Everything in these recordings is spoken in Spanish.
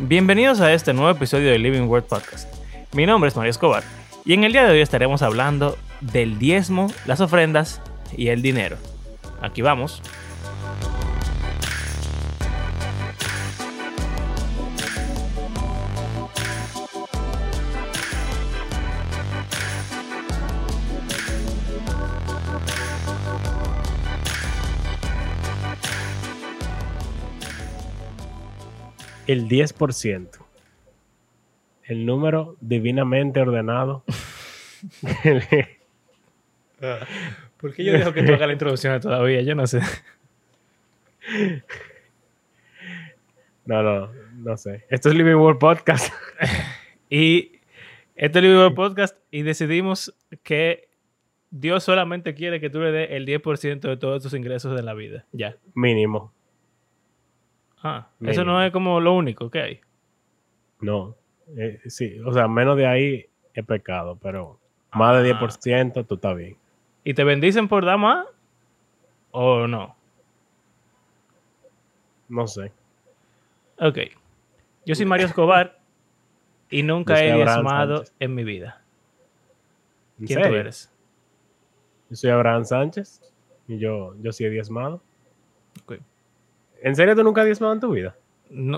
Bienvenidos a este nuevo episodio de Living Word Podcast. Mi nombre es Mario Escobar y en el día de hoy estaremos hablando del diezmo, las ofrendas y el dinero. Aquí vamos. El 10%. El número divinamente ordenado. ¿Por qué yo dejo que tú hagas la introducción todavía? Yo no sé. No, no, no sé. Esto es Living World Podcast. y esto es Living World Podcast y decidimos que Dios solamente quiere que tú le des el 10% de todos tus ingresos de la vida. Ya. Mínimo. Ah, eso no es como lo único que hay. No, eh, sí, o sea, menos de ahí es pecado, pero más de 10% ah. tú estás bien. ¿Y te bendicen por dar más o no? No sé. Ok. Yo soy Mario Escobar y nunca he diezmado en mi vida. ¿Quién tú eres? Yo soy Abraham Sánchez y yo, yo sí he diezmado. Okay. ¿En serio tú nunca has diezmado en tu vida?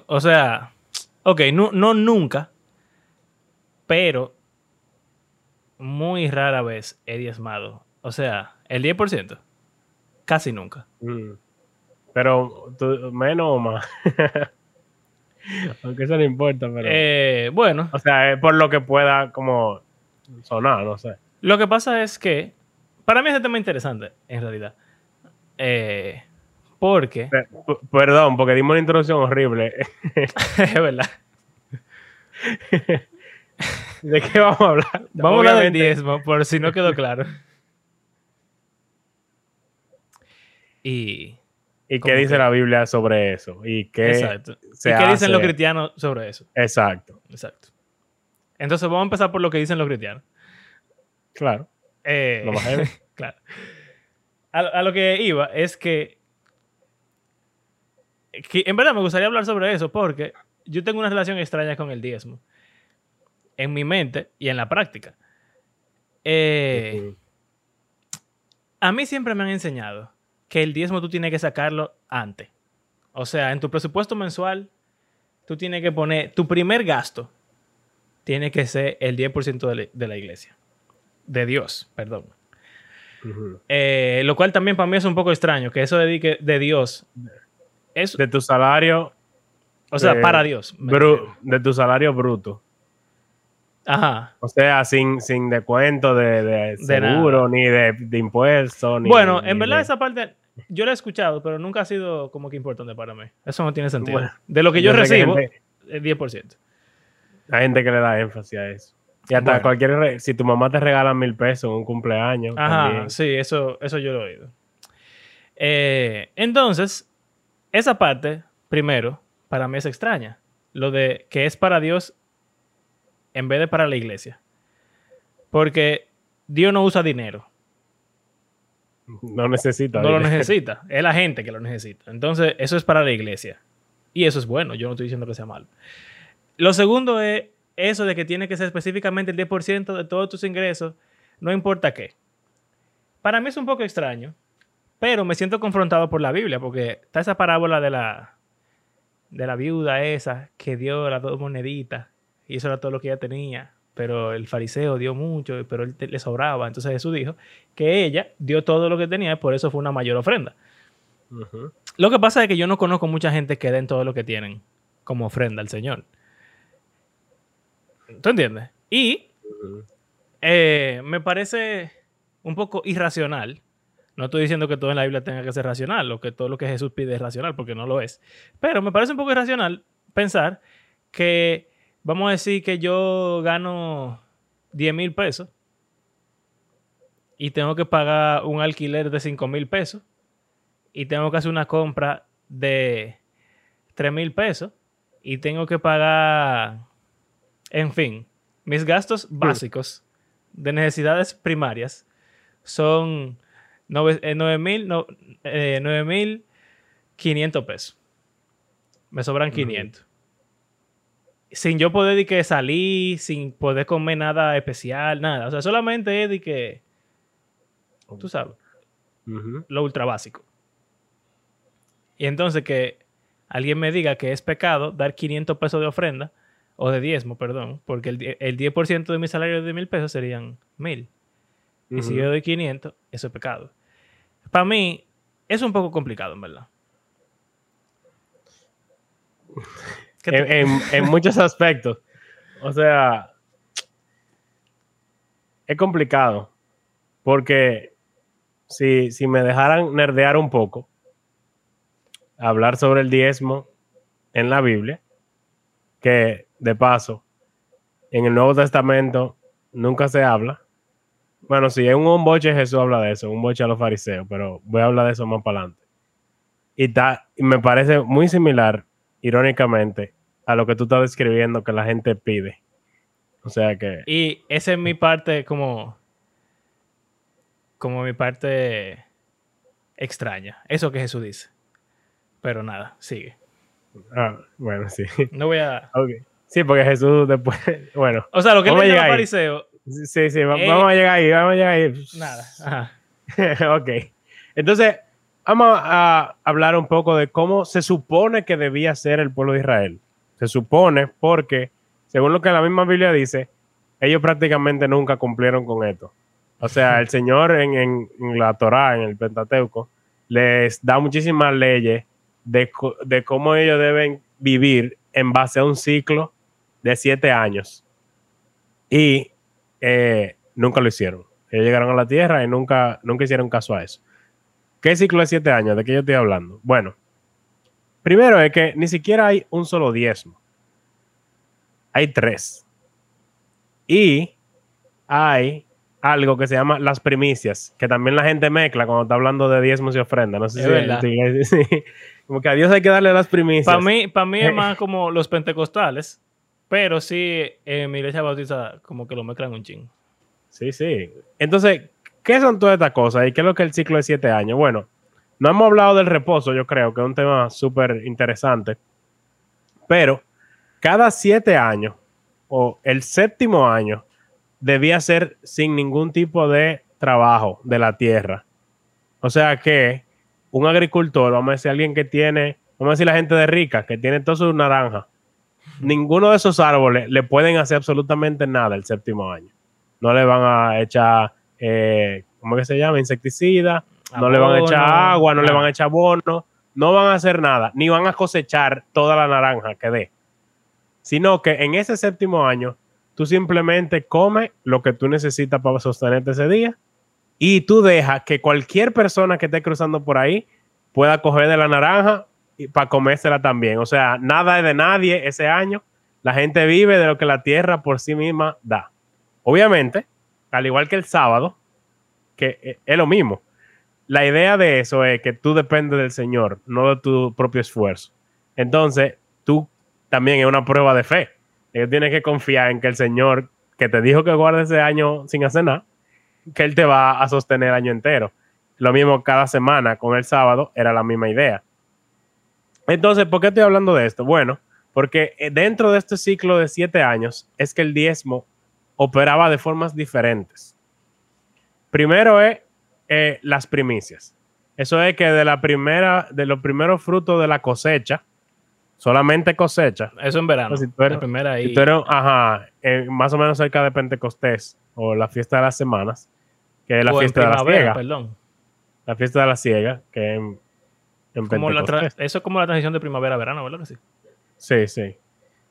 o sea, ok, no, no nunca, pero muy rara vez he diezmado. O sea, el 10%, casi nunca. Mm. Pero menos o más. Aunque eso no importa, pero. Eh, bueno. O sea, por lo que pueda como sonar, no sé. Lo que pasa es que. Para mí es un tema interesante, en realidad. Eh, porque. perdón, porque dimos una introducción horrible. es verdad. ¿De qué vamos a hablar? Vamos a hablar del diezmo, por si no quedó claro. Y. ¿Y qué dice la Biblia sobre eso? ¿Y qué, Exacto. ¿Y qué dicen los cristianos sobre eso? Exacto. Exacto. Entonces vamos a empezar por lo que dicen los cristianos. Claro. Eh, lo claro. a, lo que iba es que en verdad me gustaría hablar sobre eso porque yo tengo una relación extraña con el diezmo. En mi mente y en la práctica. Eh, a mí siempre me han enseñado que el diezmo tú tienes que sacarlo antes. O sea, en tu presupuesto mensual, tú tienes que poner tu primer gasto. Tiene que ser el 10% de, la iglesia. De Dios, perdón. Eh, lo cual también para mí es un poco extraño, que eso de, de Dios de tu salario. O sea, para Dios. de tu salario bruto. Ajá. O sea, sin, sin descuento de, de seguro, ni de, impuestos. bueno, en verdad esa parte yo la he escuchado, pero nunca ha sido como que importante para mí. Eso no tiene sentido. de lo que yo, recibo, es 10%. Hay gente que le da énfasis a eso. Y hasta cualquier... Si tu mamá te regala mil pesos en un cumpleaños. Ajá, sí, eso, eso yo lo he oído. Eh, entonces, esa parte, primero, para mí es extraña. Lo de que es para Dios en vez de para la iglesia. Porque Dios no usa dinero. No necesita. No lo necesita. Es la gente que lo necesita. Entonces, eso es para la iglesia. Y eso es bueno. Yo no estoy diciendo que sea malo. Lo segundo es eso de que tiene que ser específicamente el 10% de todos tus ingresos, no importa qué. Para mí es un poco extraño, pero me siento confrontado por la Biblia, porque está esa parábola de la, de la viuda esa que dio las dos moneditas y eso era todo lo que ella tenía. Pero el fariseo dio mucho, pero él le sobraba. Entonces Jesús dijo que ella dio todo lo que tenía y por eso fue una mayor ofrenda. Lo que pasa es que yo no conozco mucha gente que den todo lo que tienen como ofrenda al Señor. ¿Tú entiendes? Y eh, me parece un poco irracional no estoy diciendo que todo en la Biblia tenga que ser racional o que todo lo que Jesús pide es racional, porque no lo es. Pero me parece un poco irracional pensar que, vamos a decir que yo gano 10 mil pesos y tengo que pagar un alquiler de 5 mil pesos y tengo que hacer una compra de 3 mil pesos y tengo que pagar, en fin, mis gastos básicos de necesidades primarias son 9.500 eh, pesos. Me sobran 500. sin yo poder de que salir, sin poder comer nada especial, nada. O sea, solamente es de que, tú sabes, lo ultra básico. Y entonces que alguien me diga que es pecado dar 500 pesos de ofrenda, o de diezmo, perdón, porque el, el 10% de mi salario de mil pesos serían mil. Y si yo doy 500, eso es pecado. Para mí, es un poco complicado, en verdad. en, muchos aspectos. O sea, es complicado. Porque si, si me dejaran nerdear un poco, hablar sobre el diezmo en la Biblia, que de paso, en el Nuevo Testamento nunca se habla. Bueno, si es un boche, Jesús habla de eso, un boche a los fariseos, pero voy a hablar de eso más para adelante. Y, y me parece muy similar, irónicamente, a lo que tú estás describiendo que la gente pide. O sea que. Y esa es mi parte como. Como mi parte extraña. Eso que Jesús dice. Pero nada, sigue. Ah, bueno, sí. No voy a. Sí, porque Jesús después. Bueno. O sea, lo que él le fariseo. Sí, sí, vamos a llegar ahí, vamos a llegar ahí. Nada. Ajá. ok. Entonces, vamos a hablar un poco de cómo se supone que debía ser el pueblo de Israel. Se supone porque, según lo que la misma Biblia dice, ellos prácticamente nunca cumplieron con esto. O sea, el Señor en, la Torá, en el Pentateuco, les da muchísimas leyes de, cómo ellos deben vivir en base a un ciclo de siete años. Y eh, nunca lo hicieron. Ellos llegaron a la tierra y nunca, nunca hicieron caso a eso. ¿Qué ciclo de siete años? ¿De qué yo estoy hablando? Bueno, Primero es que ni siquiera hay un solo diezmo. Hay tres. Y hay algo que se llama las primicias, que también la gente mezcla cuando está hablando de diezmos y ofrendas. No sé si, Como que a Dios hay que darle las primicias. Para mí, para mí es más como los pentecostales, pero sí en mi iglesia bautista como que lo mezclan un ching. Sí, sí. Entonces, ¿qué son todas estas cosas? ¿Y qué es lo que es el ciclo de siete años? Bueno, no hemos hablado del reposo, yo creo que es un tema súper interesante. Pero cada siete años o el séptimo año debía ser sin ningún tipo de trabajo de la tierra. O sea que un agricultor, vamos a decir alguien que tiene, vamos a decir la gente de rica, que tiene todo su naranja, ninguno de esos árboles le pueden hacer absolutamente nada el séptimo año. No le van a echar, eh, ¿cómo que se llama? Insecticida, no le van a echar agua, no le van a echar bono, no van a hacer nada, ni van a cosechar toda la naranja que dé. Sino que en ese séptimo año, tú simplemente comes lo que tú necesitas para sostenerte ese día y tú dejas que cualquier persona que esté cruzando por ahí pueda coger de la naranja y para comérsela también. O sea, nada es de nadie ese año. La gente vive de lo que la tierra por sí misma da. Obviamente, al igual que el sábado, que eh, es lo mismo la idea de eso es que tú dependes del Señor, no de tu propio esfuerzo. Entonces, tú también es una prueba de fe. tienes que confiar en que el Señor, que te dijo que guardes ese año sin hacer nada, que Él te va a sostener el año entero. Lo mismo cada semana con el sábado, era la misma idea. Entonces, ¿por qué estoy hablando de esto? Bueno, porque eh, dentro de este ciclo de siete años es que el diezmo operaba de formas diferentes. Primero es eh, las primicias. Eso es que de la primera, de los primeros frutos de la cosecha, solamente cosecha. Eso en verano. Si tú eres, primera ahí. ajá, más o menos cerca de Pentecostés o la fiesta de las semanas, que es la fiesta de la ciega. Perdón. La fiesta de la ciega, que en, en Pentecostés. eso es como la transición de primavera a verano, ¿verdad que sí? Sí, sí.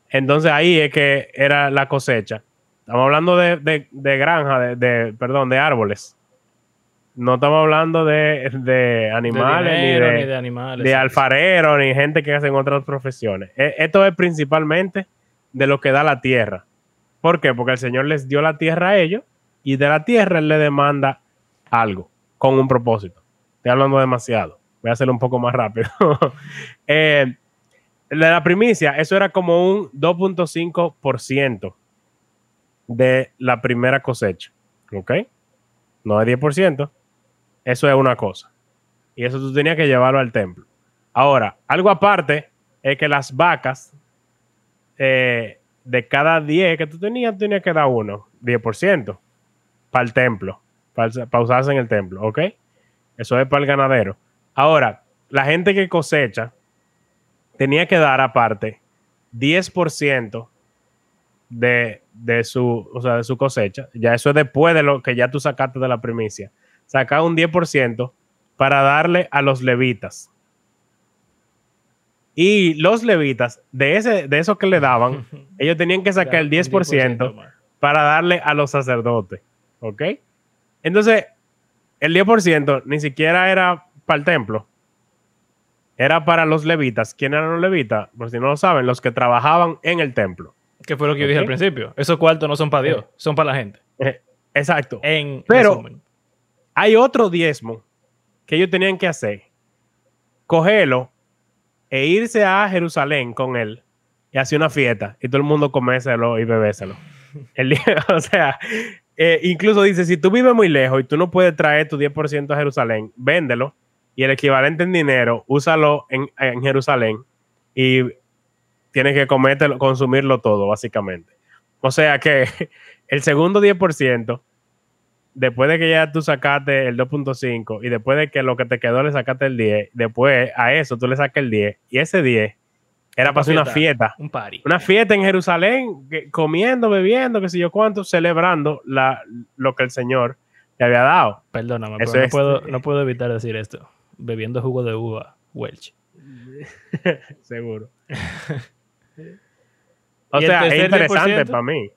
Entonces ahí es que era la cosecha. Estamos hablando de, granja, de, perdón, de árboles no estamos hablando de, animales, ni, de, animales, de alfareros, ni gente que hacen otras profesiones. E, esto es principalmente de lo que da la tierra. ¿Por qué? Porque el Señor les dio la tierra a ellos y de la tierra Él le demanda algo con un propósito. Estoy hablando demasiado. Voy a hacerlo un poco más rápido. eh, la primicia, eso era como un 2.5% de la primera cosecha. ¿Ok? No es 10%, eso es una cosa. Y eso tú tenías que llevarlo al templo. Ahora, algo aparte es que las vacas, eh, de cada 10 que tú tenías, tú tenías que dar uno, 10%, para el templo, para, para usarse en el templo, ¿ok? Eso es para el ganadero. Ahora, la gente que cosecha tenía que dar aparte 10% de, de, su, o sea, de su cosecha. Ya eso es después de lo que ya tú sacaste de la primicia. Saca un 10% para darle a los levitas. Y los levitas, de, ese, de eso que le daban, ellos tenían que sacar el 10% para darle a los sacerdotes. ¿Ok? Entonces, el 10% ni siquiera era para el templo. Era para los levitas. ¿Quién eran los levitas? Por si no lo saben, los que trabajaban en el templo. Que fue lo que yo dije al principio. Esos cuartos no son para Dios, son para la gente. Eh, exacto. En Pero resumen. hay otro diezmo que ellos tenían que hacer. Cogerlo e irse a Jerusalén con él y hacer una fiesta y todo el mundo comérselo y bebéselo. El día- o sea, eh, incluso dice, si tú vives muy lejos y tú no puedes traer tu 10% a Jerusalén, véndelo y el equivalente en dinero, úsalo en, en Jerusalén y tienes que comértelo, consumirlo todo, básicamente. O sea que el segundo 10%, después de que ya tú sacaste el 2.5 y después de que lo que te quedó le sacaste el 10, después a eso tú le sacas el 10 y ese 10 era para hacer una fiesta. Un party. Una fiesta en Jerusalén, que- comiendo, bebiendo, qué sé yo cuánto, celebrando la, lo que el Señor te había dado. Perdóname, Eso pero no es- puedo, no puedo evitar decir esto. Bebiendo jugo de uva, Welch. Seguro. o ¿Y el sea, es interesante 10%? para mí.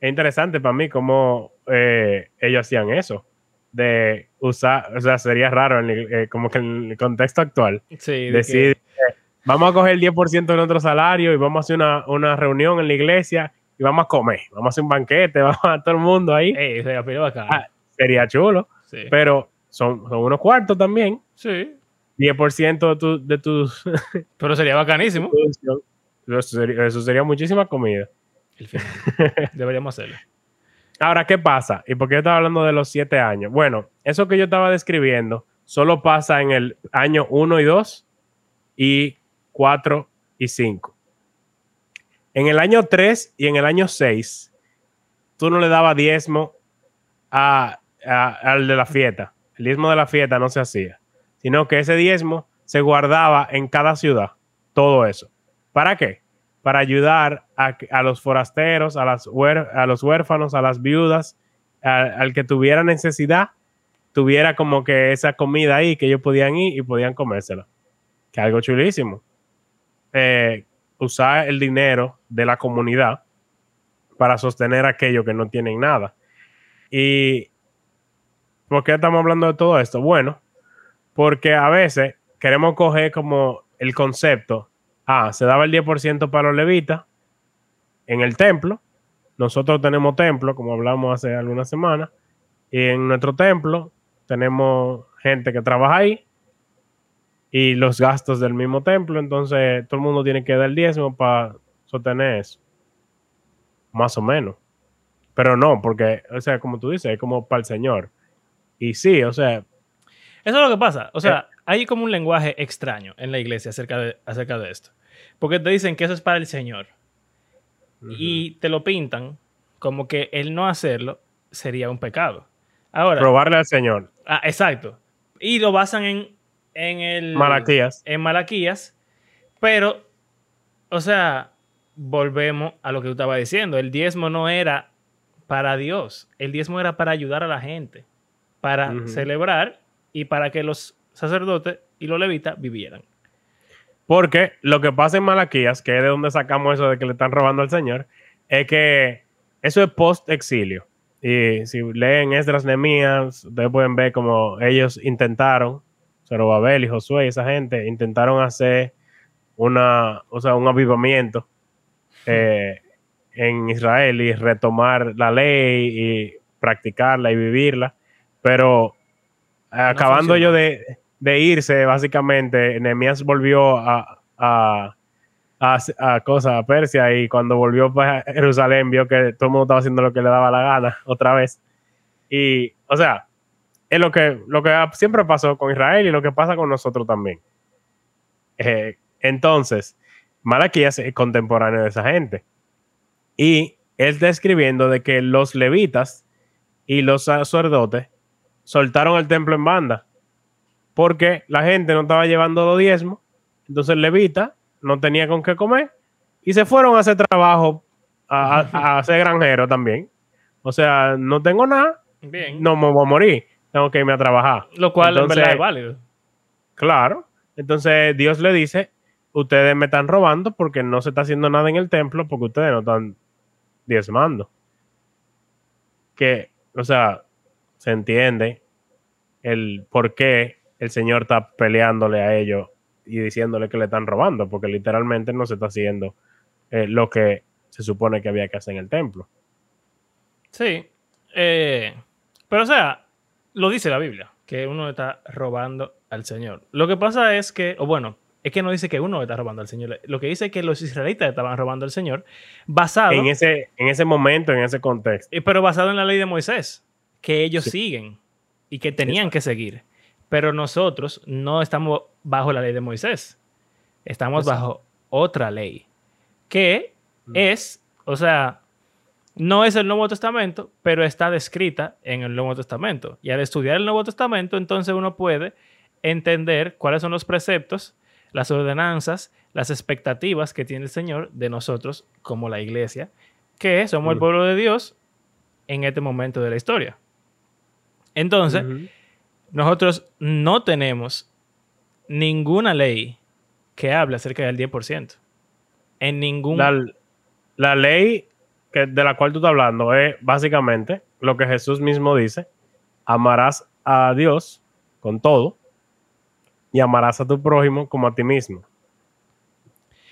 Es interesante para mí cómo eh, ellos hacían eso. De usar, o sea, sería raro en el- eh, como que en el contexto actual. Sí, de decir, eh, vamos a coger el 10% de nuestro salario y vamos a hacer una, una reunión en la iglesia y vamos a comer, vamos a hacer un banquete, vamos a todo el mundo ahí. ey, sería. Ah, sería chulo, sí. pero son, son unos cuartos también. Sí. 10% de, tu, de tus Pero sería bacanísimo. Eso sería, eso sería muchísima comida. El final. Deberíamos hacerlo. Ahora, ¿qué pasa? ¿Y por qué yo estaba hablando de los siete años? Bueno, eso que yo estaba describiendo solo pasa en el año 1 y 2 y 4 y 5. En el año 3 y en el año 6, tú no le dabas diezmo a- a- al de la fiesta. El diezmo de la fiesta no se hacía, sino que ese diezmo se guardaba en cada ciudad. Todo eso. ¿Para qué? Para ayudar a, los forasteros, a, las los huérfanos, a las viudas, al que tuviera necesidad, tuviera como que esa comida ahí que ellos podían ir y podían comérsela. Que algo chulísimo. Eh, usar el dinero de la comunidad para sostener a aquellos que no tienen nada. ¿Y por qué estamos hablando de todo esto? Bueno, porque a veces queremos coger como el concepto, ah, se daba el 10% para los levitas en el templo, nosotros tenemos templo, como hablamos hace algunas semanas, y en nuestro templo tenemos gente que trabaja ahí y los gastos del mismo templo, entonces todo el mundo tiene que dar el diezmo para sostener eso. Más o menos. Pero no, porque, o sea, como tú dices, es como para el Señor. Y sí, o sea, Eso es lo que pasa. O Eh. sea, hay como un lenguaje extraño en la iglesia acerca de, acerca de esto. Porque te dicen que eso es para el Señor. Y te lo pintan como que el no hacerlo sería un pecado. Ahora, probarle al Señor. ah, exacto. Y lo basan en, en el... Malaquías. En Malaquías. Pero, o sea, volvemos a lo que tú estabas diciendo. El diezmo no era para Dios. El diezmo era para ayudar a la gente. Para celebrar y para que los sacerdotes y los levitas vivieran. Porque lo que pasa en Malaquías, que es de donde sacamos eso de que le están robando al Señor, es que eso es post-exilio. Y si leen Esdras Nemías, ustedes pueden ver como ellos intentaron, Zorobabel y Josué y esa gente, intentaron hacer una, o sea, un avivamiento eh, en Israel y retomar la ley y practicarla y vivirla. Pero acabando yo de, de irse, básicamente, Nehemías volvió a, a, a, a cosa, a Persia, y cuando volvió para Jerusalén, vio que todo el mundo estaba haciendo lo que le daba la gana otra vez. Y, o sea, es lo que, lo que siempre pasó con Israel y lo que pasa con nosotros también. Eh, entonces, Malaquías es contemporáneo de esa gente. Y él está escribiendo de que los levitas y los sacerdotes soltaron el templo en banda porque la gente no estaba llevando los diezmos. Entonces el levita no tenía con qué comer y se fueron a hacer trabajo, a, a, a ser granjero también. O sea, no tengo nada, Bien. no me voy a morir, tengo que irme a trabajar. Lo cual en Entonces, verdad es válido. Claro. Entonces Dios le dice, ustedes me están robando porque no se está haciendo nada en el templo porque ustedes no están diezmando. Que, o sea, se entiende el por qué el Señor está peleándole a ellos y diciéndole que le están robando, porque literalmente no se está haciendo eh, lo que se supone que había que hacer en el templo. Sí. Eh, pero, o sea, lo dice la Biblia, que uno está robando al Señor. Lo que pasa es que, o bueno, es que no dice que uno está robando al Señor. Lo que dice es que los israelitas estaban robando al Señor basado, En ese, en ese momento, en ese contexto. eh, pero basado en la ley de Moisés, que ellos Sí. siguen y que tenían que seguir. Pero nosotros no estamos bajo la ley de Moisés. Estamos Exacto. bajo otra ley, que Mm. es, o sea, no es el Nuevo Testamento, pero está descrita en el Nuevo Testamento. Y al estudiar el Nuevo Testamento, entonces uno puede entender cuáles son los preceptos, las ordenanzas, las expectativas que tiene el Señor de nosotros como la iglesia, que somos el Mm. pueblo de Dios en este momento de la historia. Entonces, nosotros no tenemos ninguna ley que hable acerca del 10%. En ningún... La, la ley que, de la cual tú estás hablando es básicamente lo que Jesús mismo dice: amarás a Dios con todo y amarás a tu prójimo como a ti mismo.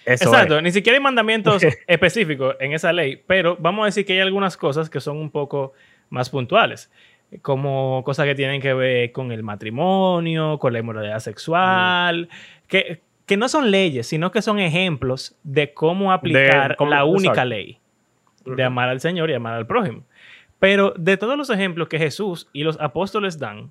Eso Exacto, es. ni siquiera hay mandamientos específicos en esa ley, pero vamos a decir que hay algunas cosas que son un poco más puntuales, como cosas que tienen que ver con el matrimonio, con la inmoralidad sexual, que, que no son leyes, sino que son ejemplos de cómo aplicar cómo- la única exacto. ley de amar al Señor y amar al prójimo. Pero de todos los ejemplos que Jesús y los apóstoles dan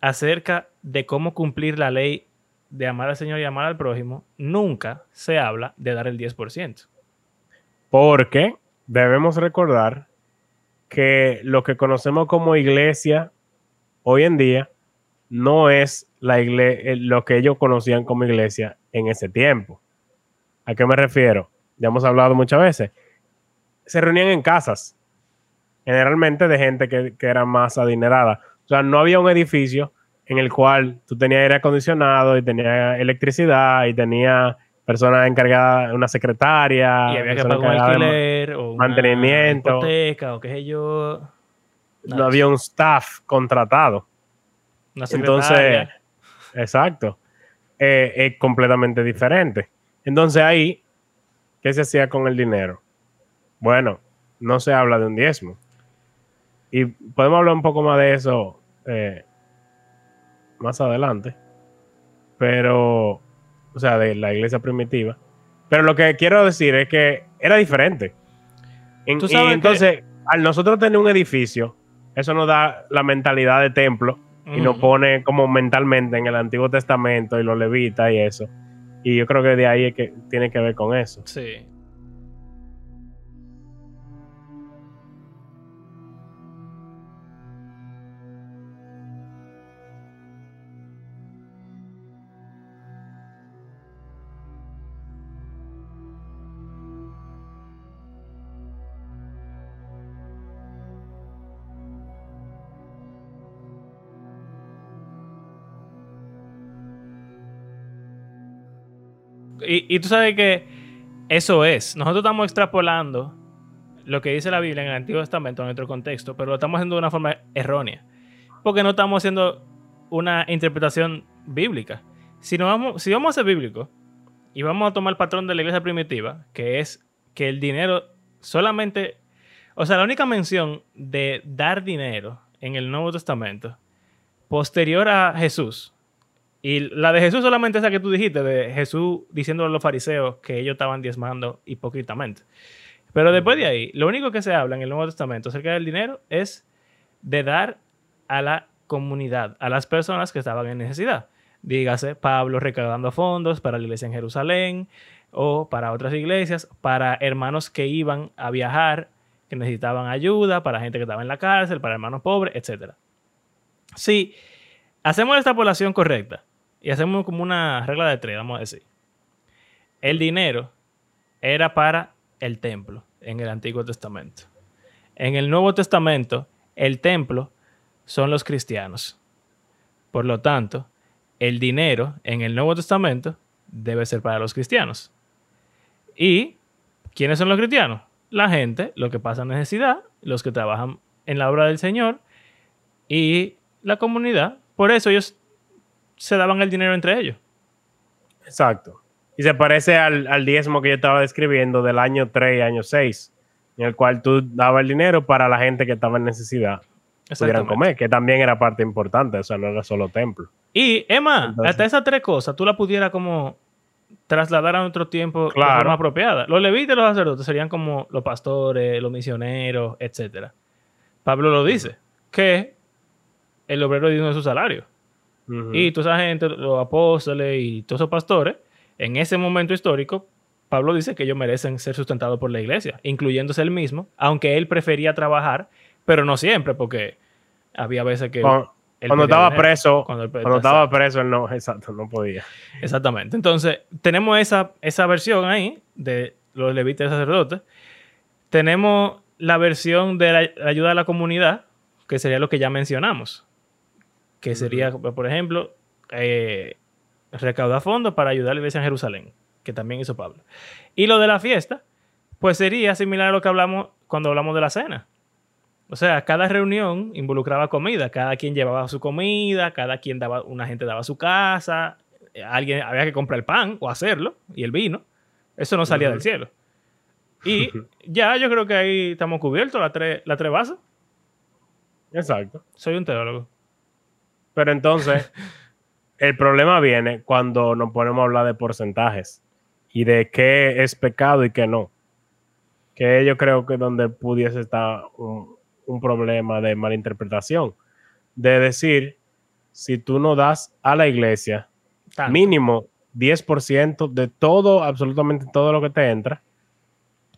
acerca de cómo cumplir la ley de amar al Señor y amar al prójimo, nunca se habla de dar el 10%. Porque debemos recordar que lo que conocemos como iglesia hoy en día no es la igle- eh, lo que ellos conocían como iglesia en ese tiempo. ¿A qué me refiero? Ya hemos hablado muchas veces. Se reunían en casas, generalmente de gente que, que era más adinerada. O sea, no había un edificio en el cual tú tenías aire acondicionado y tenías electricidad y tenías personas encargadas, una secretaria. y había que pagar un alquiler o una mantenimiento. hipoteca o qué sé yo. no había un staff contratado. Una Entonces, exacto. Eh, es completamente diferente. Entonces ahí, ¿qué se hacía con el dinero? Bueno, no se habla de un diezmo. Y podemos hablar un poco más de eso eh, más adelante. Pero, o sea, de la iglesia primitiva. Pero lo que quiero decir es que era diferente. En- Tú y sabes que- entonces, al nosotros tener un edificio, eso nos da la mentalidad de templo y nos pone como mentalmente en el Antiguo Testamento y los levitas y eso. Y yo creo que de ahí es que tiene que ver con eso. Sí. Y, tú sabes que eso es. Nosotros estamos extrapolando lo que dice la Biblia en el Antiguo Testamento en nuestro contexto, pero lo estamos haciendo de una forma errónea. Porque no estamos haciendo una interpretación bíblica. Si, no vamos, si vamos a ser bíblicos y vamos a tomar el patrón de la iglesia primitiva, que es que el dinero solamente. O sea, la única mención de dar dinero en el Nuevo Testamento, posterior a Jesús, y la de Jesús solamente esa que tú dijiste, de Jesús diciéndole a los fariseos que ellos estaban diezmando hipócritamente. Pero después de ahí, lo único que se habla en el Nuevo Testamento acerca del dinero es de dar a la comunidad, a las personas que estaban en necesidad. Dígase, Pablo recaudando fondos para la iglesia en Jerusalén, o para otras iglesias, para hermanos que iban a viajar, que necesitaban ayuda, para gente que estaba en la cárcel, para hermanos pobres, etc. Si hacemos esta población correcta y hacemos como una regla de tres, vamos a decir, el dinero era para el templo en el Antiguo Testamento. En el Nuevo Testamento, el templo son los cristianos. Por lo tanto, el dinero en el Nuevo Testamento debe ser para los cristianos. ¿Y quiénes son los cristianos? La gente, los que pasan necesidad, los que trabajan en la obra del Señor y la comunidad. Por eso ellos se daban el dinero entre ellos. Exacto. Y se parece al, diezmo que yo estaba describiendo del año 3 y año 6, en el cual tú dabas el dinero para la gente que estaba en necesidad pudieran comer, que también era parte importante, o sea, no era solo templo. Y Emma, hasta esas tres cosas tú las pudieras como trasladar a otro tiempo de forma apropiada. Los levitas y los sacerdotes serían como los pastores, los misioneros, etc. Pablo lo dice, que el obrero de su salario. Y toda esa gente, los apóstoles y todos esos pastores, en ese momento histórico, Pablo dice que ellos merecen ser sustentados por la iglesia, incluyéndose él mismo, aunque él prefería trabajar, pero no siempre, porque había veces que... Cuando, estaba preso, cuando, estaba preso, él no, exacto, no podía. Exactamente. Entonces, tenemos esa, esa versión ahí de los levitas y sacerdotes. Tenemos la versión de la, ayuda a la comunidad, que sería lo que ya mencionamos. Que sería, por ejemplo, eh, recaudar fondos para ayudar a la iglesia en Jerusalén, que también hizo Pablo. Y lo de la fiesta, pues sería similar a lo que hablamos cuando hablamos de la cena. O sea, cada reunión involucraba comida, cada quien llevaba su comida, cada quien daba, una gente daba su casa, alguien había que comprar el pan o hacerlo y el vino. Eso no salía del cielo. Y ya yo creo que ahí estamos cubiertos, las tres, la tres bases. Exacto. Soy un teólogo. Pero entonces, el problema viene cuando nos ponemos a hablar de porcentajes y de qué es pecado y qué no. Que yo creo que donde pudiese estar un, un problema de malinterpretación. De decir, si tú no das a la iglesia mínimo 10% de todo, absolutamente todo lo que te entra,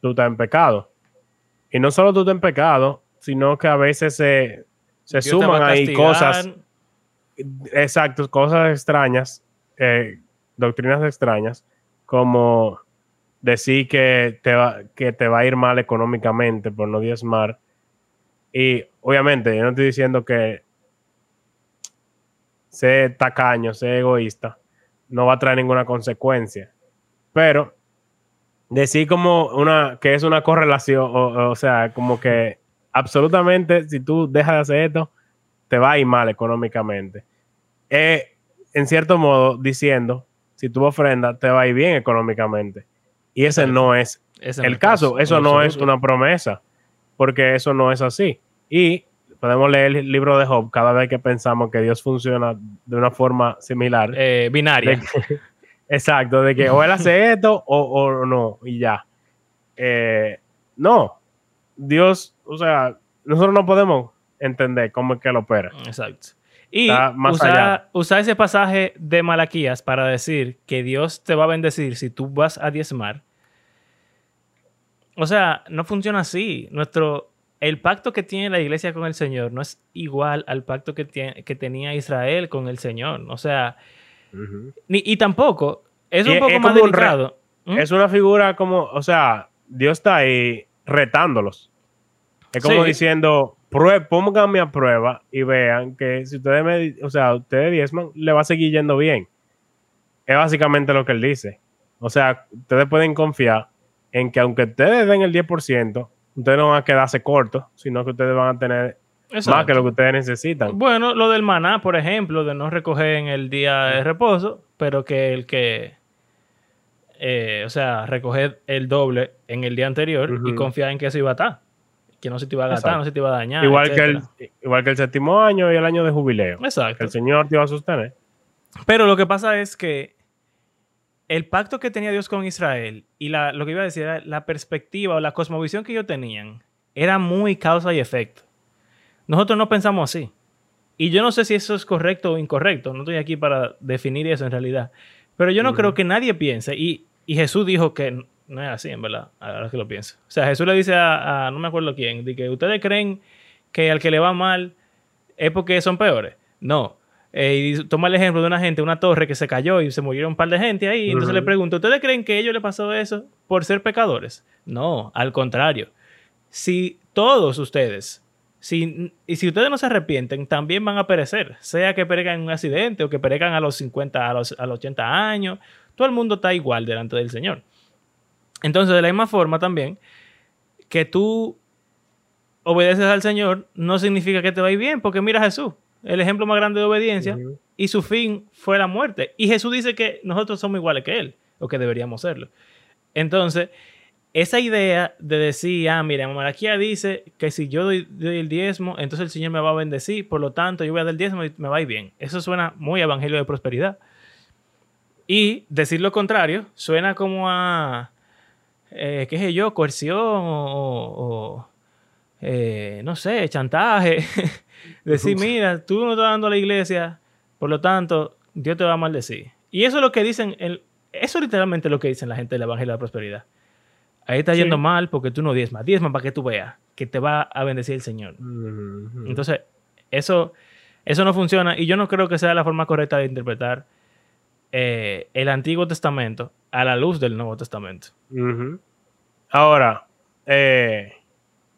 tú estás en pecado. Y no solo tú estás en pecado, sino que a veces se, se suman ahí cosas. Exacto, cosas extrañas, eh, doctrinas extrañas, como decir que te, va, que te va a ir mal económicamente por no diezmar y obviamente, yo no estoy diciendo que ser tacaño, ser egoísta, no va a traer ninguna consecuencia. Pero decir como una que es una correlación, o, sea, como que absolutamente si tú dejas de hacer esto, te va a ir mal económicamente. en cierto modo, diciendo, si tú ofrendas, te va a ir bien económicamente. Y ese no es el caso, eso no es una promesa, porque eso no es así. Y podemos leer el libro de Job cada vez que pensamos que Dios funciona de una forma similar. Eh, binaria. exacto, de que o él hace esto o, no, y ya. Eh, no, Dios, o sea, nosotros no podemos entender cómo es que él opera. Exacto. Y usar, usar, ese pasaje de Malaquías para decir que Dios te va a bendecir si tú vas a diezmar. O sea, no funciona así. Nuestro, el pacto que tiene la iglesia con el Señor no es igual al pacto que, que tenía Israel con el Señor. O sea, y tampoco, es un poco más delicado. ¿Mm? Es una figura como, o sea, Dios está ahí retándolos. Es como diciendo, pónganme a prueba y vean que si ustedes me, o sea, ustedes diezman, le va a seguir yendo bien. Es básicamente lo que él dice. O sea, ustedes pueden confiar en que aunque ustedes den el 10%, ustedes no van a quedarse cortos, sino que ustedes van a tener más que lo que ustedes necesitan. Bueno, lo del maná, por ejemplo, de no recoger en el día de reposo, pero que el que, eh, o sea, recoger el doble en el día anterior y confiar en que eso iba a estar. Que no se te iba a gastar, no se te iba a dañar. Igual que, el, igual que el séptimo año y el año de jubileo. Exacto. Que el Señor te iba a sostener. Pero lo que pasa es que el pacto que tenía Dios con Israel y la, lo que iba a decir era la perspectiva o la cosmovisión que ellos tenían era muy causa y efecto. Nosotros no pensamos así. Y yo no sé si eso es correcto o incorrecto. No estoy aquí para definir eso en realidad. Pero yo no creo que nadie piense. Y Y Jesús dijo que no es así, en verdad, ahora que lo pienso. O sea, Jesús le dice a, no me acuerdo quién, de que ustedes creen que al que le va mal es porque son peores. No. Eh, y toma el ejemplo de una gente, una torre que se cayó y se murieron un par de gente ahí. Entonces le pregunto, ¿ustedes creen que a ellos le pasó eso por ser pecadores? No, al contrario. Si todos ustedes, si, y si ustedes no se arrepienten, también van a perecer. Sea que perezcan en un accidente o que perezcan a los 50, a los, a los 80 años. Todo el mundo está igual delante del Señor. Entonces, de la misma forma también, que tú obedeces al Señor no significa que te va a ir bien, porque mira a Jesús, el ejemplo más grande de obediencia, y su fin fue la muerte. Y Jesús dice que nosotros somos iguales que Él, o que deberíamos serlo. Entonces, esa idea de decir, ah, mira, Malaquía dice que si yo doy, el diezmo, entonces el Señor me va a bendecir, por lo tanto yo voy a dar el diezmo y me va a ir bien. Eso suena muy evangelio de prosperidad. Y decir lo contrario suena como a eh, qué sé yo, coerción o, eh, no sé, chantaje. Decir, mira, tú no estás dando a la iglesia, por lo tanto, Dios te va a maldecir. Y eso es lo que dicen, el, eso literalmente es lo que dicen la gente del Evangelio de la Prosperidad. Ahí está yendo mal porque tú no diezmas. Diezma para que tú veas que te va a bendecir el Señor. Entonces, eso, eso no funciona y yo no creo que sea la forma correcta de interpretar eh, el Antiguo Testamento a la luz del Nuevo Testamento. Ahora, eh,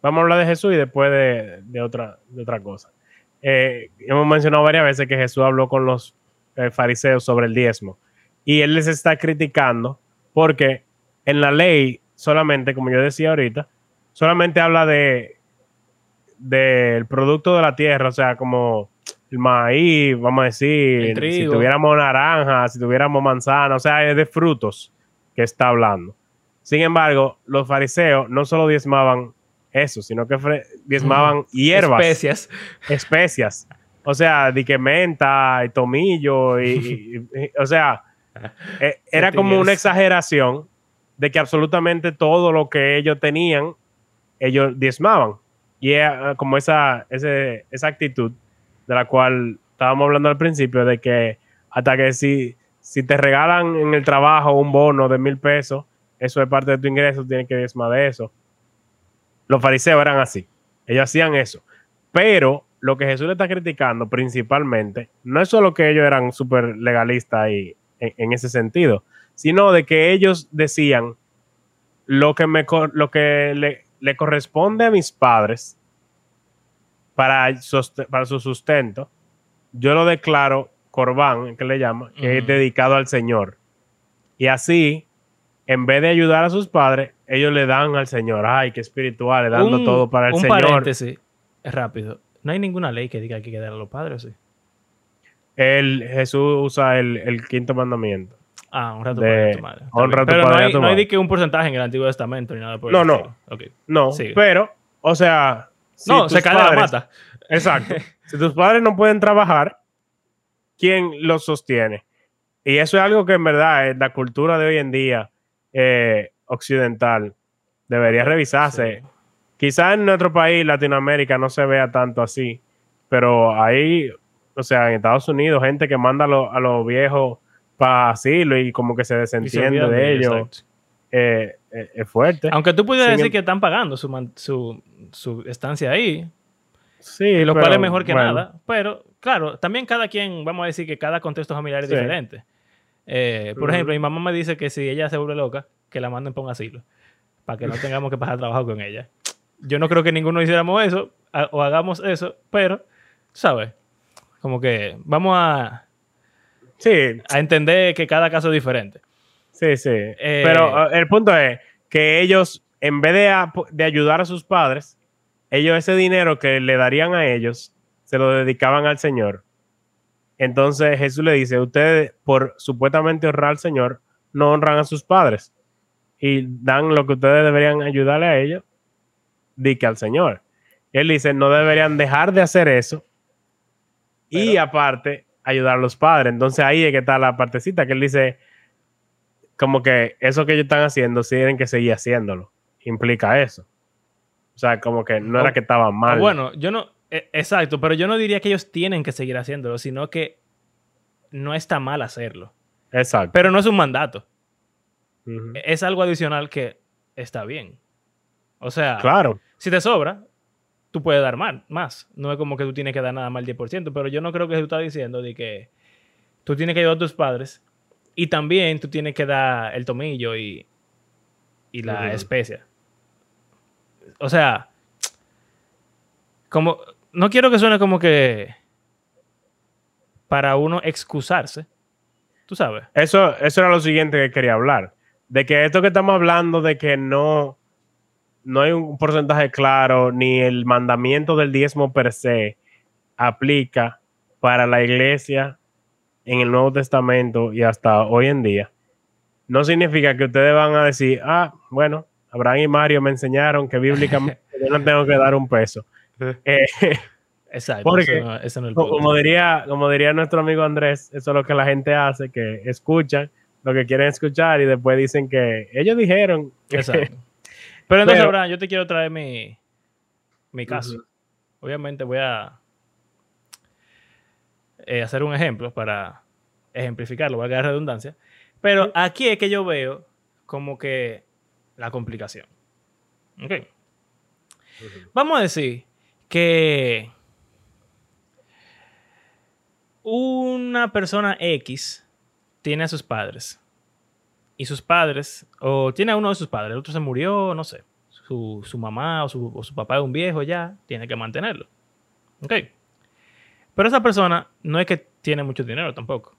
vamos a hablar de Jesús y después de, otra, de otra cosa. Eh, hemos mencionado varias veces que Jesús habló con los fariseos sobre el diezmo y él les está criticando porque en la ley solamente, como yo decía ahorita, solamente habla de del producto de la tierra, o sea, como el maíz, vamos a decir, si tuviéramos naranja, si tuviéramos manzana, o sea, es de frutos que está hablando. Sin embargo, los fariseos no solo diezmaban eso, sino que diezmaban hierbas. Especias. Especias. O sea, de que menta y tomillo y, o sea, eh, era como una exageración de que absolutamente todo lo que ellos tenían, ellos diezmaban. Y era como esa, esa actitud de la cual estábamos hablando al principio, de que hasta que si, si te regalan en el trabajo un bono de mil pesos, eso es parte de tu ingreso, tienes que diezmar de eso. Los fariseos eran así, ellos hacían eso. Pero lo que Jesús le está criticando principalmente, no es solo que ellos eran súper legalistas y, en, ese sentido, sino de que ellos decían, lo que, me, lo que le, le corresponde a mis padres, para, para su sustento, yo lo declaro corbán, que le llama, que es dedicado al Señor. Y así, en vez de ayudar a sus padres, ellos le dan al Señor. Ay, qué espiritual, le dando todo para el un Señor. Paréntesis, rápido. No hay ninguna ley que diga que hay que dar a los padres, ¿sí? El, Jesús usa el, quinto mandamiento. Ah, un rato de, tu madre. Un rato pero no hay, no hay que un porcentaje en el Antiguo Testamento ni nada por No, no. No, pero, o sea, no, se cae la mata. Exacto. si tus padres no pueden trabajar, ¿quién los sostiene? Y eso es algo que en verdad en la cultura de hoy en día eh, occidental debería revisarse. Quizás en nuestro país, Latinoamérica, no se vea tanto así, pero hay, o sea, en Estados Unidos, gente que manda a, los viejos para asilo y como que se desentiende de ellos. Eh, es fuerte. Aunque tú pudieras decir em- que están pagando su, su, su estancia ahí. Sí, lo cual es mejor que nada. Pero, claro, también cada quien, vamos a decir que cada contexto familiar es diferente. Eh, por ejemplo, mi mamá me dice que si ella se vuelve loca, que la manden por un asilo. Para que no tengamos que pasar trabajo con ella. Yo no creo que ninguno hiciéramos eso o hagamos eso, pero, ¿sabes? Como que vamos a, sí. a entender que cada caso es diferente. Sí, sí. Eh, pero ah, el punto es que ellos, en vez de, ayudar a sus padres, ellos ese dinero que le darían a ellos, se lo dedicaban al Señor. Entonces Jesús le dice, ustedes por supuestamente honrar al Señor, no honran a sus padres y dan lo que ustedes deberían ayudarle a ellos, di que al Señor. él dice, no deberían dejar de hacer eso y aparte ayudar a los padres. Entonces ahí es que está la partecita que él dice, como que eso que ellos están haciendo, tienen que seguir haciéndolo. Implica eso. O sea, como que no era que estaban mal. Bueno, yo no, e, exacto, pero yo no diría que ellos tienen que seguir haciéndolo, sino que no está mal hacerlo. Exacto. Pero no es un mandato. Ujú. es algo adicional que está bien. O sea, Claro. si te sobra, tú puedes dar más, más. No es como que tú tienes que dar nada más el 10%, pero yo no creo que tú estás diciendo de que tú tienes que ayudar a tus padres y también tú tienes que dar el tomillo y, y la Ujú. especia. O sea, como no quiero que suene como que para uno excusarse, tú sabes. Eso, eso era lo siguiente que quería hablar. De que esto que estamos hablando de que no, no hay un porcentaje claro, ni el mandamiento del diezmo per se aplica para la iglesia en el Nuevo Testamento y hasta hoy en día. No significa que ustedes van a decir, ah, bueno, Abraham y Mario me enseñaron que bíblicamente yo no tengo que dar un peso. Eh, Exacto. Porque, ese no- ese no es el como, punto. como diría, como diría nuestro amigo Andrés, eso es lo que la gente hace, que escuchan lo que quieren escuchar y después dicen que ellos dijeron. Exacto. Pero entonces, Pero- Abraham, yo te quiero traer mi, mi caso. Obviamente voy a eh, hacer un ejemplo para ejemplificarlo, voy a dar redundancia. Pero aquí es que yo veo como que la complicación. Ok. Vamos a decir que una persona X tiene a sus padres. Y sus padres, o tiene a uno de sus padres, el otro se murió, no sé. Su, su mamá o su, o su papá es un viejo ya, tiene que mantenerlo. Ok. Pero esa persona no es que tiene mucho dinero tampoco.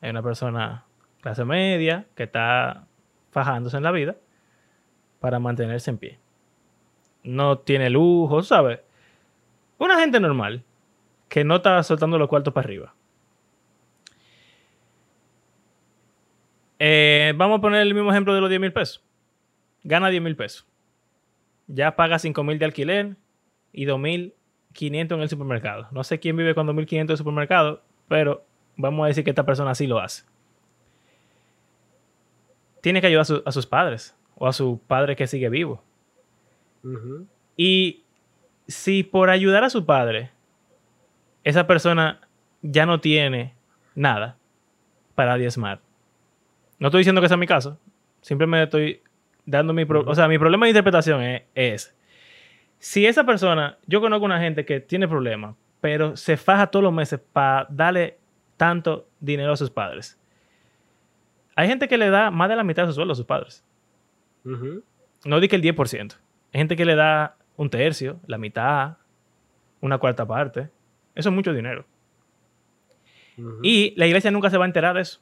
Es una persona clase media que está fajándose en la vida para mantenerse en pie. No tiene lujo, ¿sabes? Una gente normal que no está soltando los cuartos para arriba. Eh, vamos a poner el mismo ejemplo de los 10 mil pesos. Gana 10 mil pesos. Ya paga 5 mil de alquiler y 2 mil 500 en el supermercado. No sé quién vive con 2 mil 500 en el supermercado, pero vamos a decir que esta persona sí lo hace. Tiene que ayudar a, su- a sus padres o a su padre que sigue vivo. Y si por ayudar a su padre, esa persona ya no tiene nada para diezmar. No estoy diciendo que sea mi caso. Simplemente estoy dando mi... Ujú. O sea, mi problema de interpretación es, es, Si esa persona... Yo conozco una gente que tiene problemas, pero se faja todos los meses para darle tanto dinero a sus padres. Hay gente que le da más de la mitad de su sueldo a sus padres. No di que el 10%. Hay gente que le da un tercio, la mitad, una cuarta parte. Eso es mucho dinero. Y la iglesia nunca se va a enterar de eso.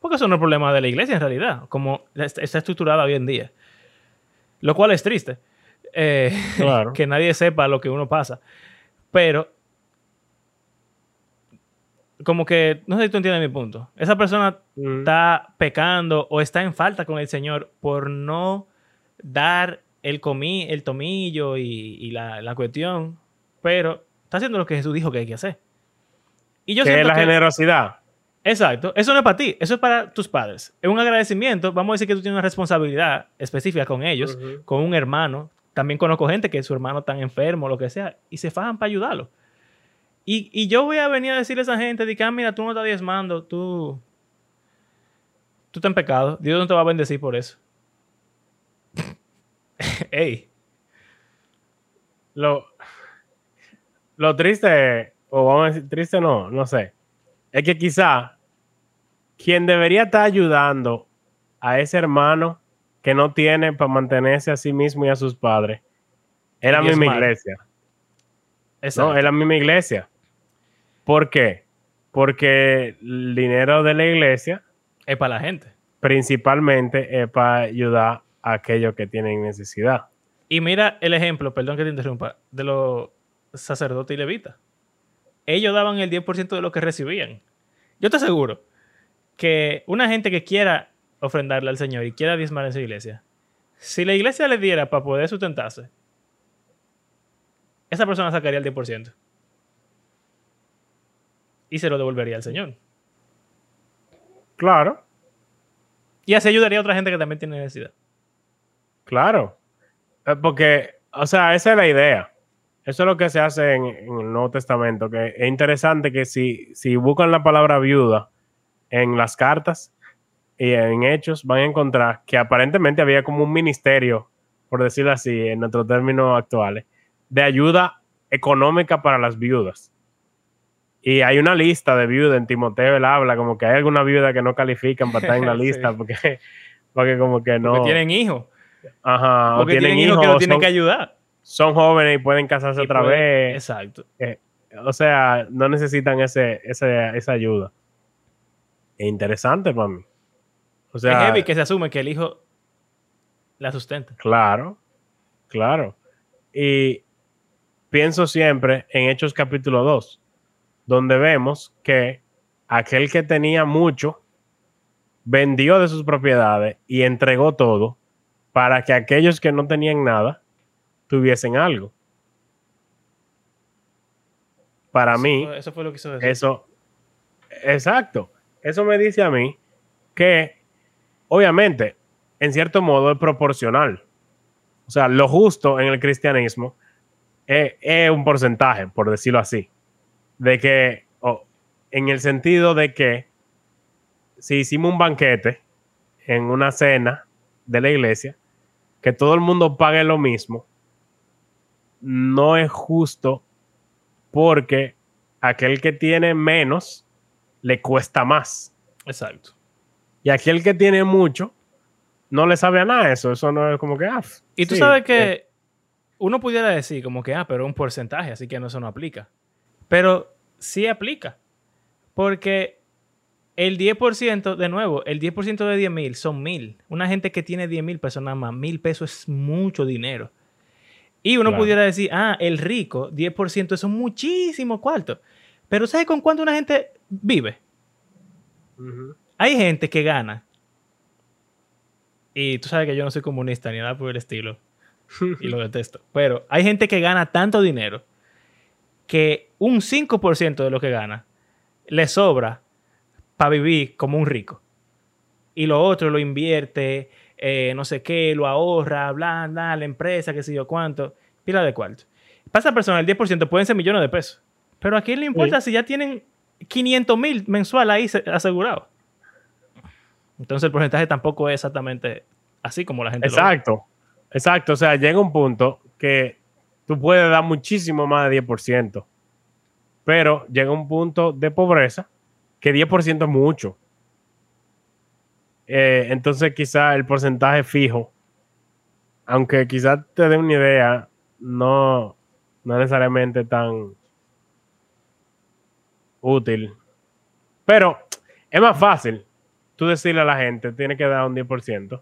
Porque eso no es problema de la iglesia en realidad, como est- está estructurada hoy en día. Lo cual es triste. Eh, Claro. que nadie sepa lo que uno pasa. Pero, como que, no sé si tú entiendes mi punto. Esa persona Ujú. está pecando o está en falta con el Señor por no dar el, comi el tomillo y, y la, la cuestión, pero está haciendo lo que Jesús dijo que hay que hacer. Y yo que es la que- generosidad. Exacto. Eso no es para ti, eso es para tus padres. Es un agradecimiento. Vamos a decir que tú tienes una responsabilidad específica con ellos, con un hermano. También conozco gente que su hermano está enfermo, lo que sea, y se fajan para ayudarlo. Y, y yo voy a venir a decirle a esa gente, de ah, mira, tú no estás diezmando, tú, tú estás en pecado. Dios no te va a bendecir por eso. Ey, Lo, lo triste, o vamos a decir triste, no, no sé. Es que quizá quien debería estar ayudando a ese hermano que no tiene para mantenerse a sí mismo y a sus padres es la misma iglesia. exacto. No, es la misma iglesia. ¿Por qué? Porque el dinero de la iglesia es para la gente. principalmente es para ayudar a aquellos que tienen necesidad. Y mira el ejemplo, perdón que te interrumpa, de los sacerdotes y levitas. Ellos daban el 10% de lo que recibían. Yo te aseguro que una gente que quiera ofrendarle al Señor y quiera diezmar en su iglesia, si la iglesia le diera para poder sustentarse, esa persona sacaría el 10% y se lo devolvería al Señor. Claro, Y así ayudaría a otra gente que también tiene necesidad. claro. Eh, Porque, o sea, esa es la idea. Eso es lo que se hace en, en el Nuevo Testamento, que es interesante que si, si buscan la palabra viuda en las cartas, y en Hechos van a encontrar que aparentemente había como un ministerio, por decirlo así, en nuestros términos actuales, de ayuda económica para las viudas. Y hay una lista de viudas en Timoteo, él habla como que hay alguna viuda que no califican para estar en la Sí. lista porque, porque como que no. Porque tienen hijos. Ajá, o Porque tienen, tienen hijos hijos, que lo tienen son, que ayudar. son jóvenes y pueden casarse Y otra pueden- vez. Exacto. O sea, no necesitan ese, ese- esa ayuda. Es interesante para mí. O es sea, heavy que se asume que el hijo la sustenta. claro, claro. Y pienso siempre en Hechos capítulo 2, donde vemos que aquel que tenía mucho vendió de sus propiedades y entregó todo para que aquellos que no tenían nada tuviesen algo. Para Eso mí, fue- Eso fue lo que hizo Jesús. eso, exacto. Eso me dice a mí que, obviamente, en cierto modo es proporcional. O sea, lo justo en el cristianismo es, un porcentaje, por decirlo así. De que, en el sentido de que si hicimos un banquete en una cena de la iglesia, que todo el mundo pague lo mismo, no es justo porque aquel que tiene menos le cuesta más. Exacto. Y aquel que tiene mucho no le sabe a nada eso. Eso no es como que. Ah, Y tú sí, sabes eh, que uno pudiera decir como que, ah, pero es un porcentaje, así que no, eso no aplica. Pero sí aplica. Porque el 10%, de nuevo, el 10% de 10 mil son mil. Una gente que tiene 10 mil pesos nada más, mil pesos es mucho dinero. Y uno Claro. pudiera decir, ah, el rico, 10% son muchísimos cuartos. Pero ¿sabes con cuánto una gente vive? Hay gente que gana. Y tú sabes que yo no soy comunista ni nada por el estilo. y lo detesto. Pero hay gente que gana tanto dinero que un 5% de lo que gana le sobra para vivir como un rico. Y lo otro lo invierte, eh, no sé qué, lo ahorra, bla, bla, la empresa, qué sé yo cuánto, pila de cuarto. Para esa persona, el 10% pueden ser millones de pesos. Pero a quién le importa si ya tienen 500 mil mensual ahí se- asegurado. Entonces el porcentaje tampoco es exactamente así como la gente lo ve. Exacto. Exacto. O sea, llega un punto que tú puedes dar muchísimo más de 10%. Pero llega un punto de pobreza que 10% es mucho. Eh, entonces, quizá el porcentaje fijo, aunque quizás te dé una idea, no, no necesariamente tan útil. Pero es más fácil tú decirle a la gente, tiene que dar un 10%,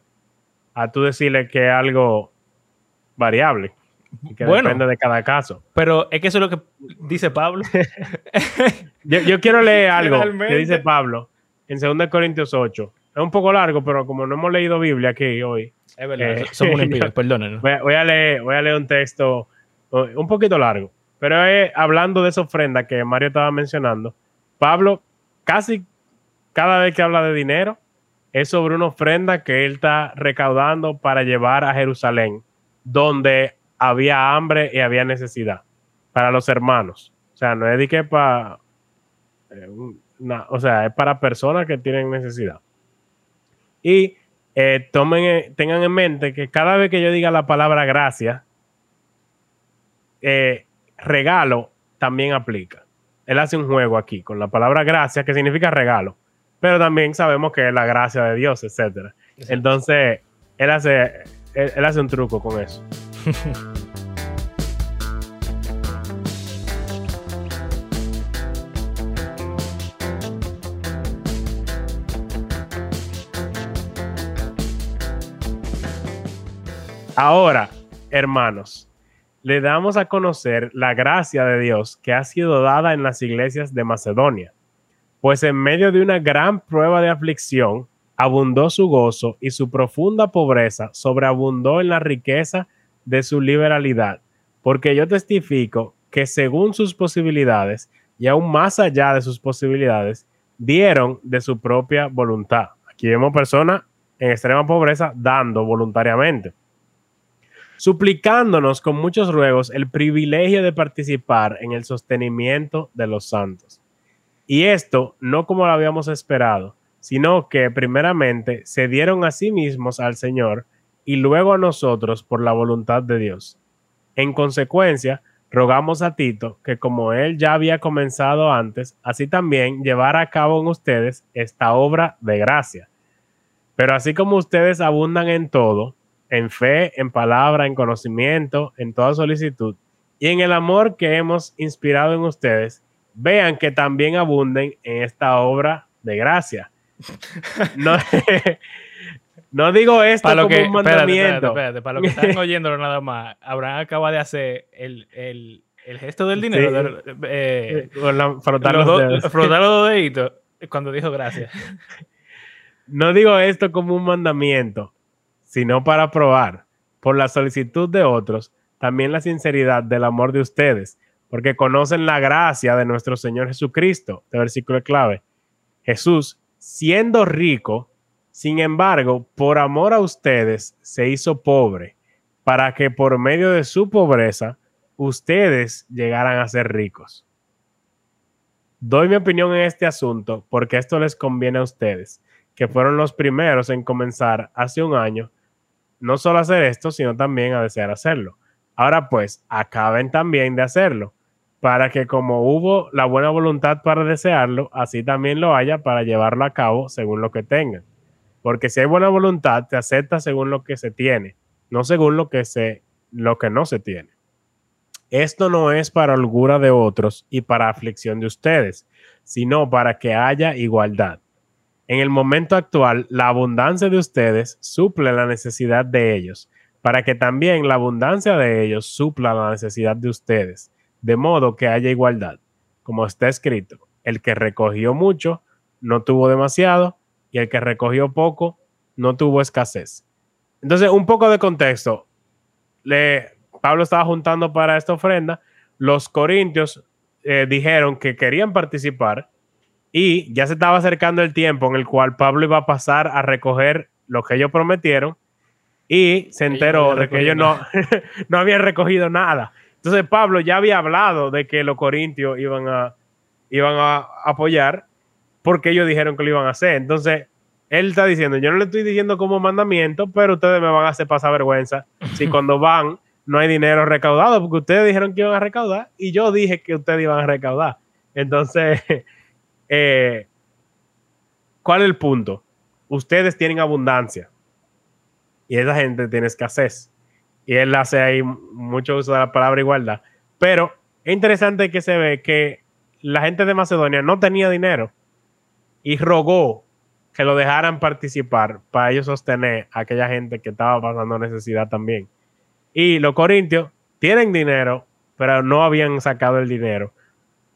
a tú decirle que es algo variable. y que Bueno. depende de cada caso. Pero es que eso es lo que dice Pablo. Yo, yo quiero leer algo que dice Pablo en 2 Corintios 8. Es un poco largo, pero como no hemos leído Biblia aquí hoy, Es verdad, Eh, somos un impío, perdónenos. voy a, voy a leer, voy a leer un texto uh, un poquito largo. Pero hablando de esa ofrenda que Mario estaba mencionando. Pablo, casi cada vez que habla de dinero, es sobre una ofrenda que él está recaudando para llevar a Jerusalén, donde había hambre y había necesidad para los hermanos. O sea, no es de que para. o sea, es para personas que tienen necesidad. Y eh, eh, tengan en mente que cada vez que yo diga la palabra gracia, eh, regalo también aplica. Él hace un juego aquí con la palabra gracia, que significa regalo, pero también sabemos que es la gracia de Dios, etcétera. Exacto. Entonces, él hace, él, él hace un truco con eso. Ahora, hermanos, le damos a conocer la gracia de Dios que ha sido dada en las iglesias de Macedonia, pues en medio de una gran prueba de aflicción, abundó su gozo y su profunda pobreza sobreabundó en la riqueza de su liberalidad, porque yo testifico que según sus posibilidades y aún más allá de sus posibilidades, dieron de su propia voluntad. Aquí vemos personas en extrema pobreza dando voluntariamente suplicándonos con muchos ruegos el privilegio de participar en el sostenimiento de los santos. Y esto no como lo habíamos esperado, sino que primeramente se dieron a sí mismos al Señor y luego a nosotros por la voluntad de Dios. En consecuencia, rogamos a Tito que como él ya había comenzado antes, así también llevara a cabo en ustedes esta obra de gracia. Pero así como ustedes abundan en todo, en fe, en palabra, en conocimiento, en toda solicitud, y en el amor que hemos inspirado en ustedes, vean que también abunden en esta obra de gracia. No, no digo esto Para lo como que, un mandamiento. espérate, espérate, para lo que están oyéndolo nada más, Abraham acaba de hacer el, el, el gesto del dinero, Sí. eh, Con la- frotar los los dos- dedos. frotar los dos deditos cuando dijo gracias. No digo esto como un mandamiento, sino para probar, por la solicitud de otros, también la sinceridad del amor de ustedes, porque conocen la gracia de nuestro Señor Jesucristo. Este versículo es clave. Jesús, siendo rico, sin embargo, por amor a ustedes, se hizo pobre, para que por medio de su pobreza, ustedes llegaran a ser ricos. Doy mi opinión en este asunto porque esto les conviene a ustedes, que fueron los primeros en comenzar hace un año, no solo a hacer esto, sino también a desear hacerlo. Ahora pues, acaben también de hacerlo, para que como hubo la buena voluntad para desearlo, así también lo haya para llevarlo a cabo según lo que tengan. Porque si hay buena voluntad, te acepta según lo que se tiene, no según lo que, se, lo que no se tiene. Esto no es para holgura de otros y para aflicción de ustedes, sino para que haya igualdad. En el momento actual, la abundancia de ustedes suple la necesidad de ellos, para que también la abundancia de ellos supla la necesidad de ustedes, de modo que haya igualdad. Como está escrito, el que recogió mucho no tuvo demasiado, y el que recogió poco no tuvo escasez. Entonces, un poco de contexto. Le, Pablo estaba juntando para esta ofrenda. Los corintios eh, dijeron que querían participar y ya se estaba acercando el tiempo en el cual Pablo iba a pasar a recoger lo que ellos prometieron y se enteró de que ellos no, no habían recogido nada. Entonces Pablo ya había hablado de que los corintios iban a, iban a apoyar porque ellos dijeron que lo iban a hacer. Entonces él está diciendo, yo no le estoy diciendo como mandamiento, pero ustedes me van a hacer pasar vergüenza si cuando van no hay dinero recaudado, porque ustedes dijeron que iban a recaudar y yo dije que ustedes iban a recaudar. Entonces, eh, ¿cuál es el punto? Ustedes tienen abundancia y esa gente tiene escasez. Y él hace ahí mucho uso de la palabra igualdad. Pero es interesante que se ve que la gente de Macedonia no tenía dinero y rogó que lo dejaran participar para ellos sostener a aquella gente que estaba pasando necesidad también. Y los corintios tienen dinero, pero no habían sacado el dinero.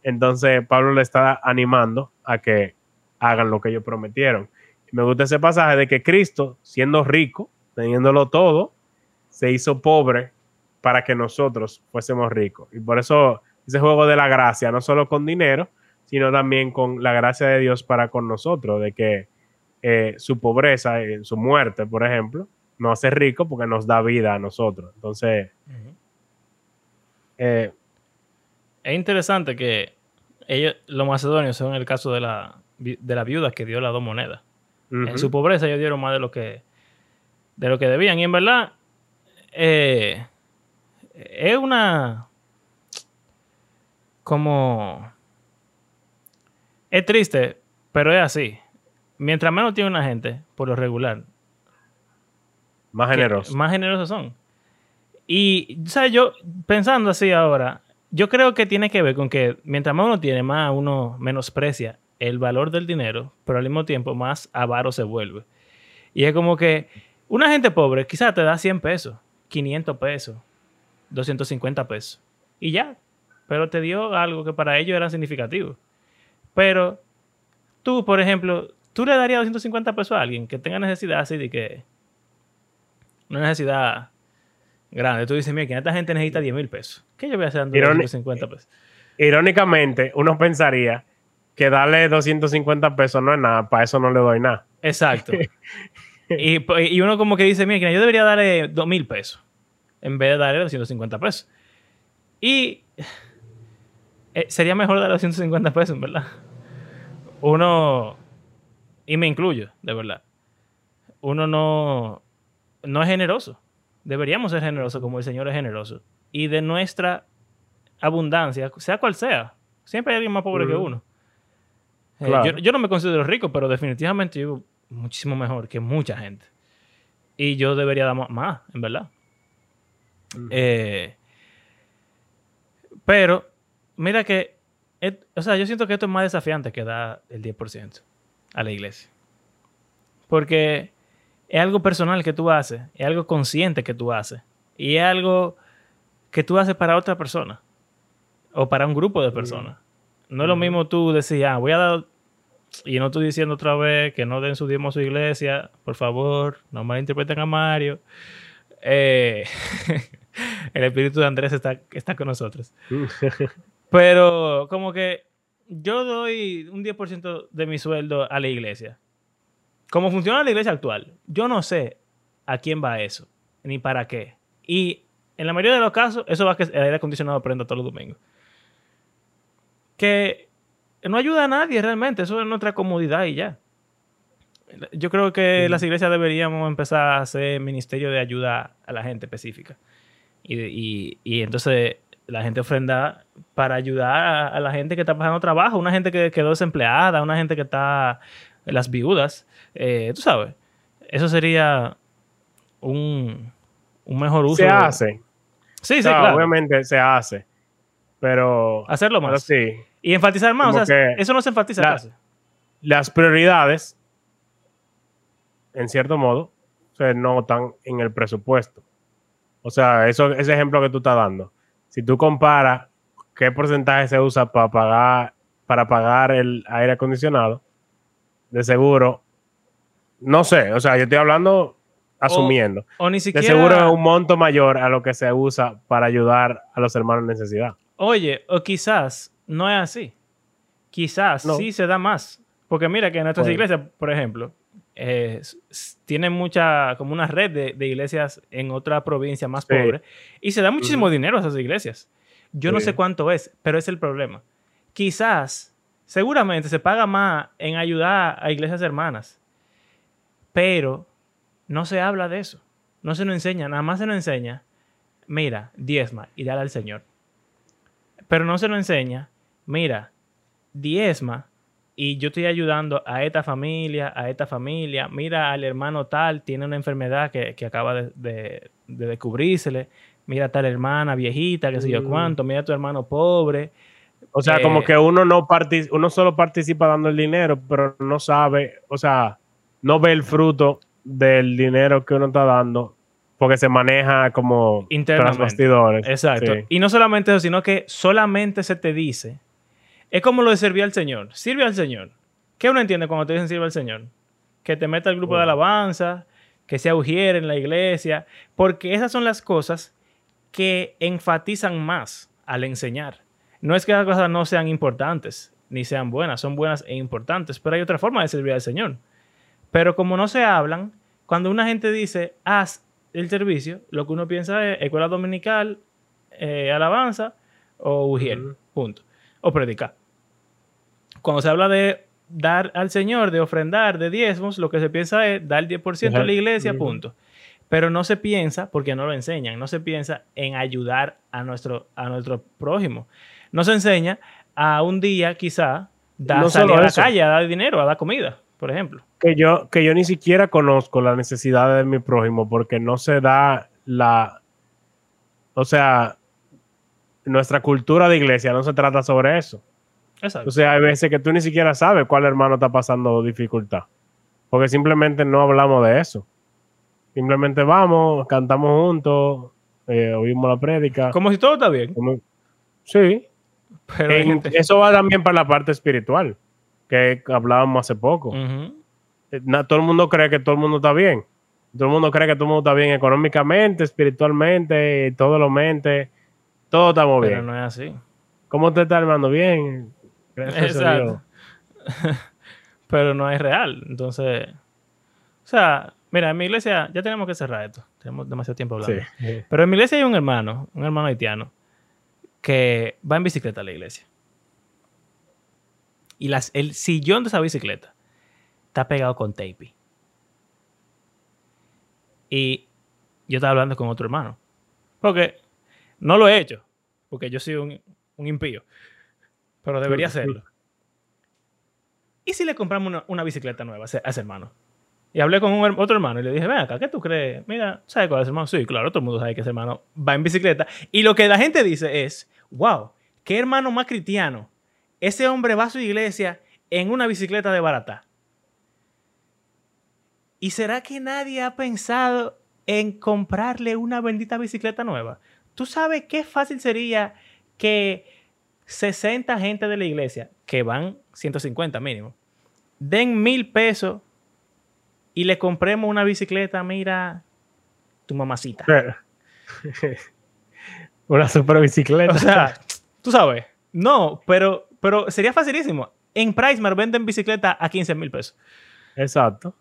Entonces Pablo le está animando a que hagan lo que ellos prometieron. Me gusta ese pasaje de que Cristo, siendo rico, teniéndolo todo, se hizo pobre para que nosotros fuésemos ricos. Y por eso ese juego de la gracia, no solo con dinero, sino también con la gracia de Dios para con nosotros, de que eh, su pobreza, eh, su muerte, por ejemplo, nos hace rico porque nos da vida a nosotros. Entonces, eh, Es interesante que ellos, los macedonios, son el caso de la, de la viuda que dio las dos monedas. En su pobreza ellos dieron más de lo que, de lo que debían. Y en verdad, eh, es una... Como... Es triste, pero es así. Mientras menos tiene una gente, por lo regular, más que generoso. Más generosos son. Y, ¿sabes? Yo, pensando así ahora, yo creo que tiene que ver con que mientras más uno tiene, más uno menosprecia el valor del dinero, pero al mismo tiempo más avaro se vuelve. Y es como que una gente pobre quizás te da 100 pesos, 500 pesos, 250 pesos. Y ya. Pero te dio algo que para ellos era significativo. Pero tú, por ejemplo, tú le darías 250 pesos a alguien que tenga necesidad así de que una necesidad grande. Tú dices, mira, que esta gente necesita 10 mil pesos. ¿Qué yo voy a hacer dando Ironi- 250 pesos? Irónicamente, uno pensaría que darle 250 pesos no es nada, para eso no le doy nada. Exacto. y, pues, y uno como que dice, mira, que yo debería darle 2 mil pesos en vez de darle 250 pesos. Y eh, sería mejor darle 250 pesos, en verdad. Uno... y me incluyo, de verdad, uno no, no es generoso. Deberíamos ser generosos como el Señor es generoso. Y de nuestra abundancia, sea cual sea, siempre hay alguien más pobre que uno. Eh, Claro. yo, yo no me considero rico, pero definitivamente yo vivo muchísimo mejor que mucha gente. Y yo debería dar más, en verdad. Eh, pero, mira que, et- o sea, yo siento que esto es más desafiante que dar el 10% a la iglesia. Porque es algo personal que tú haces, es algo consciente que tú haces, y es algo que tú haces para otra persona o para un grupo de personas. No es lo mismo tú decir, ah, voy a dar, y no estoy diciendo otra vez que no den su diezmo a su iglesia, por favor, no malinterpreten a Mario. Eh, el espíritu de Andrés está, está con nosotros. Pero como que yo doy un 10% de mi sueldo a la iglesia. Como funciona la iglesia actual, yo no sé a quién va eso, ni para qué. Y en la mayoría de los casos, eso va a que el aire acondicionado prenda todos los domingos. Que no ayuda a nadie realmente, eso es nuestra comodidad y ya. Yo creo que las iglesias deberíamos empezar a hacer ministerio de ayuda a la gente específica. Y, y- y entonces la gente ofrenda para ayudar a, a la gente que está pasando trabajo, una gente que quedó desempleada, una gente que está, las viudas, eh, tú sabes. Eso sería un, un mejor uso. se de- hace. Sí, O sí, claro. Obviamente se hace. Pero, Hacerlo pero más. sí, Y enfatizar más. Como O sea, eso no se enfatiza la- casi. las prioridades, en cierto modo, se notan en el presupuesto. O sea, eso, ese ejemplo que tú estás dando. Si tú comparas qué porcentaje se usa para pagar, para pagar el aire acondicionado, de seguro, no sé, o sea, yo estoy hablando asumiendo. O ni de siquiera. seguro es un monto mayor a lo que se usa para ayudar a los hermanos en necesidad. Oye, o quizás no es así. Quizás No. sí se da más. Porque mira que nuestras Puede. iglesias, por ejemplo, eh, tienen mucha, como una red de, de iglesias en otra provincia más Sí. pobre. Y se da muchísimo dinero a esas iglesias. Yo no sé cuánto es, pero es el problema. Quizás, seguramente se paga más en ayudar a iglesias hermanas. Pero no se habla de eso. No se nos enseña, nada más se nos enseña, mira, diezma y dale al Señor. Pero no se nos enseña, mira, diezma y yo estoy ayudando a esta familia, a esta familia. Mira, al hermano tal tiene una enfermedad que, que acaba de, de, de descubrírsele. Mira, tal hermana viejita, que sé yo Mm. cuánto. Mira, tu hermano pobre. O sea, Eh, como que uno no partici- uno solo participa dando el dinero, pero no sabe, o sea, no ve el fruto del dinero que uno está dando, porque se maneja como tras bastidores. Exacto. Sí. Y no solamente eso, sino que solamente se te dice. Es como lo de servir al Señor. Sirve al Señor. ¿Qué uno entiende cuando te dicen sirve al Señor? Que te meta al grupo de alabanza, que sea ujier en la iglesia, porque esas son las cosas que enfatizan más al enseñar. No es que las cosas no sean importantes, ni sean buenas, son buenas e importantes, pero hay otra forma de servir al Señor. Pero como no se hablan, cuando una gente dice, haz el servicio, lo que uno piensa es escuela dominical, eh, alabanza o ujier, punto. O predicar. Cuando se habla de dar al Señor, de ofrendar, de diezmos, lo que se piensa es dar el 10% a la Ajá. iglesia, punto. Pero no se piensa, porque no lo enseñan, no se piensa en ayudar a nuestro, a nuestro prójimo. No se enseña a un día quizá dar, No salir a la eso. calle a dar dinero, a dar comida, por ejemplo. Que yo, que yo ni siquiera conozco las necesidades de mi prójimo, porque no se da la, o sea, nuestra cultura de iglesia no se trata sobre eso. Exacto. O sea, hay veces que tú ni siquiera sabes cuál hermano está pasando dificultad. Porque simplemente no hablamos de eso. Simplemente vamos, cantamos juntos, eh, oímos la prédica. Como si todo está bien. Como- Sí. Pero hay En- gente- eso va también para la parte espiritual, que hablábamos hace poco. Na- todo el mundo cree que todo el mundo está bien. Todo el mundo cree que todo el mundo está bien económicamente, espiritualmente, todo lo mente. Todo estamos Pero bien. no es así. ¿Cómo te está hermano? Bien. Gracias a Dios. Pero no es real. Entonces, o sea, mira, en mi iglesia ya tenemos que cerrar esto. Tenemos demasiado tiempo hablando. Sí. Pero en mi iglesia hay un hermano, un hermano haitiano, que va en bicicleta a la iglesia. Y las, el sillón de esa bicicleta está pegado con tape. Y yo estaba hablando con otro hermano. Porque no lo he hecho, porque yo soy un, un impío. Pero debería hacerlo. ¿Y si le compramos una, una bicicleta nueva a ese, hermano? Y hablé con un otro hermano y le dije, ven acá, ¿qué tú crees? Mira, ¿sabes cuál es hermano? Sí, claro, todo el mundo sabe que ese hermano va en bicicleta. Y lo que la gente dice es, wow, qué hermano más cristiano. Ese hombre va a su iglesia en una bicicleta de barata. ¿Y será que nadie ha pensado en comprarle una bendita bicicleta nueva? ¿Tú sabes qué fácil sería que 60 gente de la iglesia, que van 150 mínimo, den mil pesos y le compremos una bicicleta, mira, tu mamacita? Una super bicicleta. O sea, tú sabes, no, pero, pero sería facilísimo. En Pricemar venden bicicleta a 15 mil pesos. Exacto.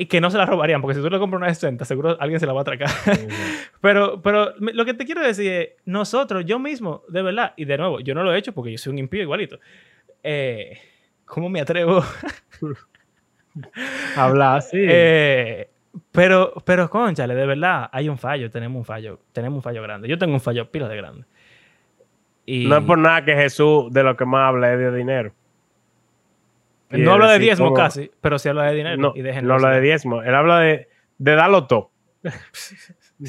Y que no se la robarían, porque si tú le compras una de 60, seguro alguien se la va a atracar. pero, pero lo que te quiero decir es, nosotros, yo mismo, de verdad, y de nuevo, yo no lo he hecho porque yo soy un impío igualito. Eh, ¿Cómo me atrevo? Hablar así. Eh, pero, pero, conchale, de verdad, hay un fallo, tenemos un fallo, tenemos un fallo grande. Yo tengo un fallo pila de grande. Y No es por nada que Jesús de lo que más habla es de dinero. No habla de diezmo casi, pero sí habla de dinero. No, y déjenlo no habla de diezmo. Él habla de, de darlo todo.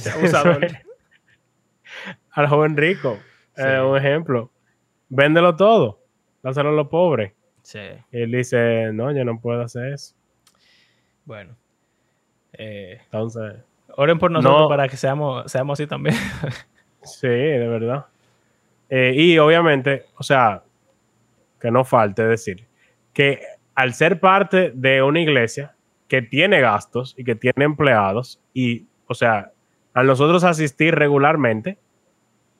Al joven rico. Sí. eh, un ejemplo. Véndelo todo. Dáselo a los pobres. Sí, Y él dice, no, yo no puedo hacer eso. bueno. Eh, Entonces, oren por nosotros No. para que seamos, seamos así también. sí, de verdad. Eh, y obviamente, o sea, que no falte decir que al ser parte de una iglesia que tiene gastos y que tiene empleados y, o sea, al nosotros asistir regularmente,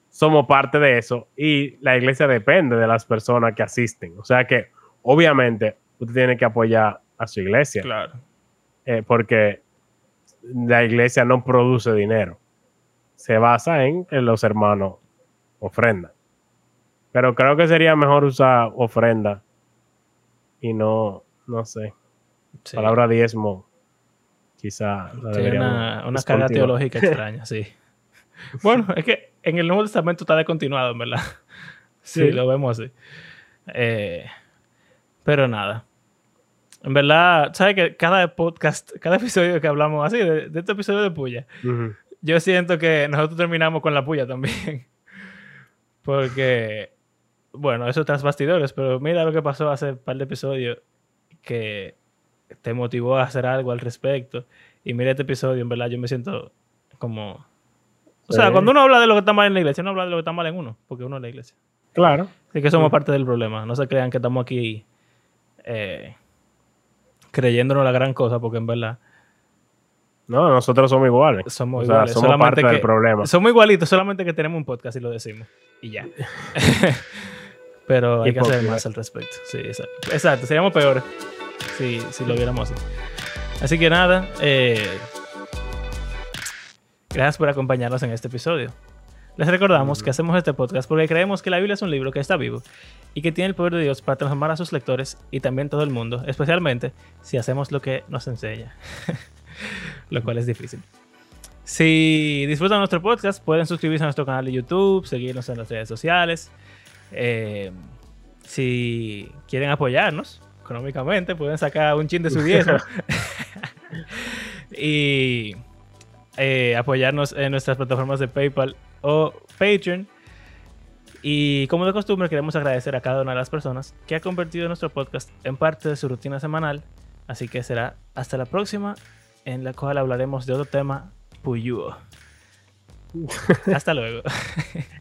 somos parte de eso y la iglesia depende de las personas que asisten. O sea que, obviamente, usted tiene que apoyar a su iglesia claro. eh, porque la iglesia no produce dinero. Se basa en que los hermanos ofrendan. Pero creo que sería mejor usar ofrenda y no, no sé, Sí. palabra diezmo. Quizá la Tiene deberíamos una, una carga teológica extraña, sí. Bueno, es que en el Nuevo Testamento está descontinuado, en verdad. Sí, Sí. lo vemos así. Eh, pero nada. En verdad, ¿sabes que Cada podcast, cada episodio que hablamos así, de, de este episodio de Puya, yo siento que nosotros terminamos con la Puya también. Porque, bueno, eso tras bastidores, pero mira lo que pasó hace un par de episodios que te motivó a hacer algo al respecto. Y mira este episodio, en verdad, yo me siento como... O sea, Sí. cuando uno habla de lo que está mal en la iglesia, uno habla de lo que está mal en uno, porque uno es la iglesia. Claro. Así que somos parte del problema. No se crean que estamos aquí eh, creyéndonos la gran cosa, porque en verdad No, nosotros somos iguales. somos o sea, iguales. somos solamente parte que, del problema. Somos igualitos, solamente que tenemos un podcast y lo decimos. Y ya. Pero hay que hacer más al respecto. Sí, exacto. Exacto, seríamos peores si, si lo viéramos así. Así que nada, eh, gracias por acompañarnos en este episodio. Les recordamos que hacemos este podcast porque creemos que la Biblia es un libro que está vivo y que tiene el poder de Dios para transformar a sus lectores y también todo el mundo, especialmente si hacemos lo que nos enseña, lo cual es difícil. Si disfrutan nuestro podcast, pueden suscribirse a nuestro canal de YouTube, seguirnos en las redes sociales. Eh, si quieren apoyarnos económicamente, pueden sacar un chin de su diezmo y eh, apoyarnos en nuestras plataformas de PayPal o Patreon. Y como de costumbre, queremos agradecer a cada una de las personas que ha convertido nuestro podcast en parte de su rutina semanal. Así que será hasta la próxima, en la cual hablaremos de otro tema puyúo. Hasta luego.